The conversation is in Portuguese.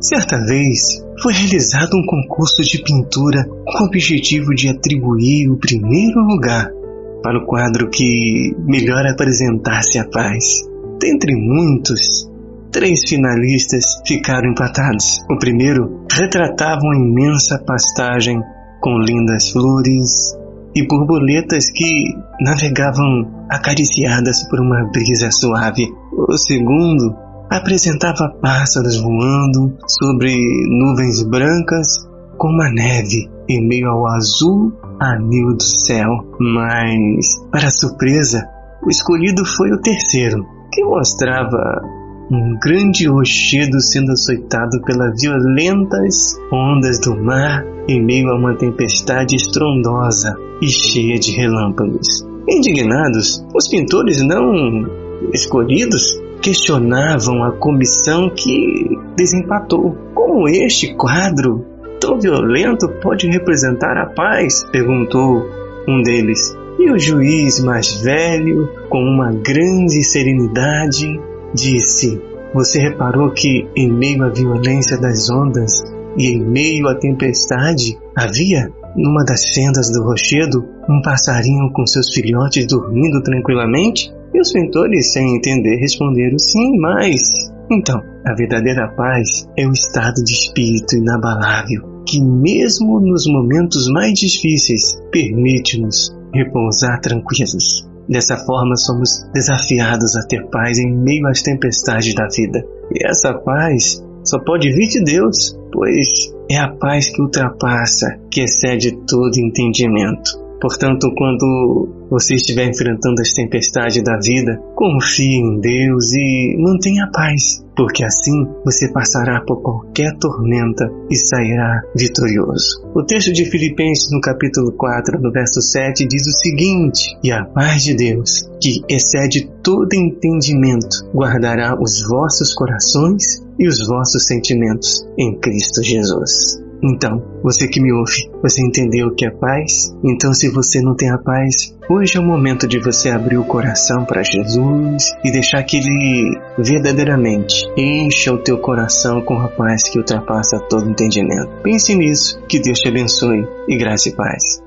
Certa vez, foi realizado um concurso de pintura com o objetivo de atribuir o primeiro lugar para o quadro que melhor apresentasse a paz. Dentre muitos, três finalistas ficaram empatados. O primeiro retratava uma imensa pastagem com lindas flores e borboletas que navegavam acariciadas por uma brisa suave. O segundo apresentava pássaros voando sobre nuvens brancas como a neve em meio ao azul anil do céu. Mas, para surpresa, o escolhido foi o terceiro, que mostrava um grande rochedo sendo açoitado pelas violentas ondas do mar em meio a uma tempestade estrondosa e cheia de relâmpagos. Indignados, os pintores não escolhidos questionavam a comissão que desempatou. Como este quadro tão violento pode representar a paz? perguntou um deles. E o juiz mais velho, com uma grande serenidade, disse: Você reparou que, em meio à violência das ondas e em meio à tempestade, havia, numa das fendas do rochedo, um passarinho com seus filhotes dormindo tranquilamente? E os mentores, sem entender, responderam sim, mas. Então, a verdadeira paz é o estado de espírito inabalável que, mesmo nos momentos mais difíceis, permite-nos repousar tranquilos. Dessa forma, somos desafiados a ter paz em meio às tempestades da vida. E essa paz só pode vir de Deus, pois é a paz que ultrapassa, que excede todo entendimento. Portanto, quando você estiver enfrentando as tempestades da vida, confie em Deus e mantenha paz, porque assim você passará por qualquer tormenta e sairá vitorioso. O texto de Filipenses, no capítulo 4, no verso 7, diz o seguinte: E a paz de Deus, que excede todo entendimento, guardará os vossos corações e os vossos sentimentos em Cristo Jesus. Então, você que me ouve, você entendeu o que é paz? Então, se você não tem a paz, hoje é o momento de você abrir o coração para Jesus e deixar que Ele verdadeiramente encha o teu coração com a paz que ultrapassa todo entendimento. Pense nisso, que Deus te abençoe e graça e paz.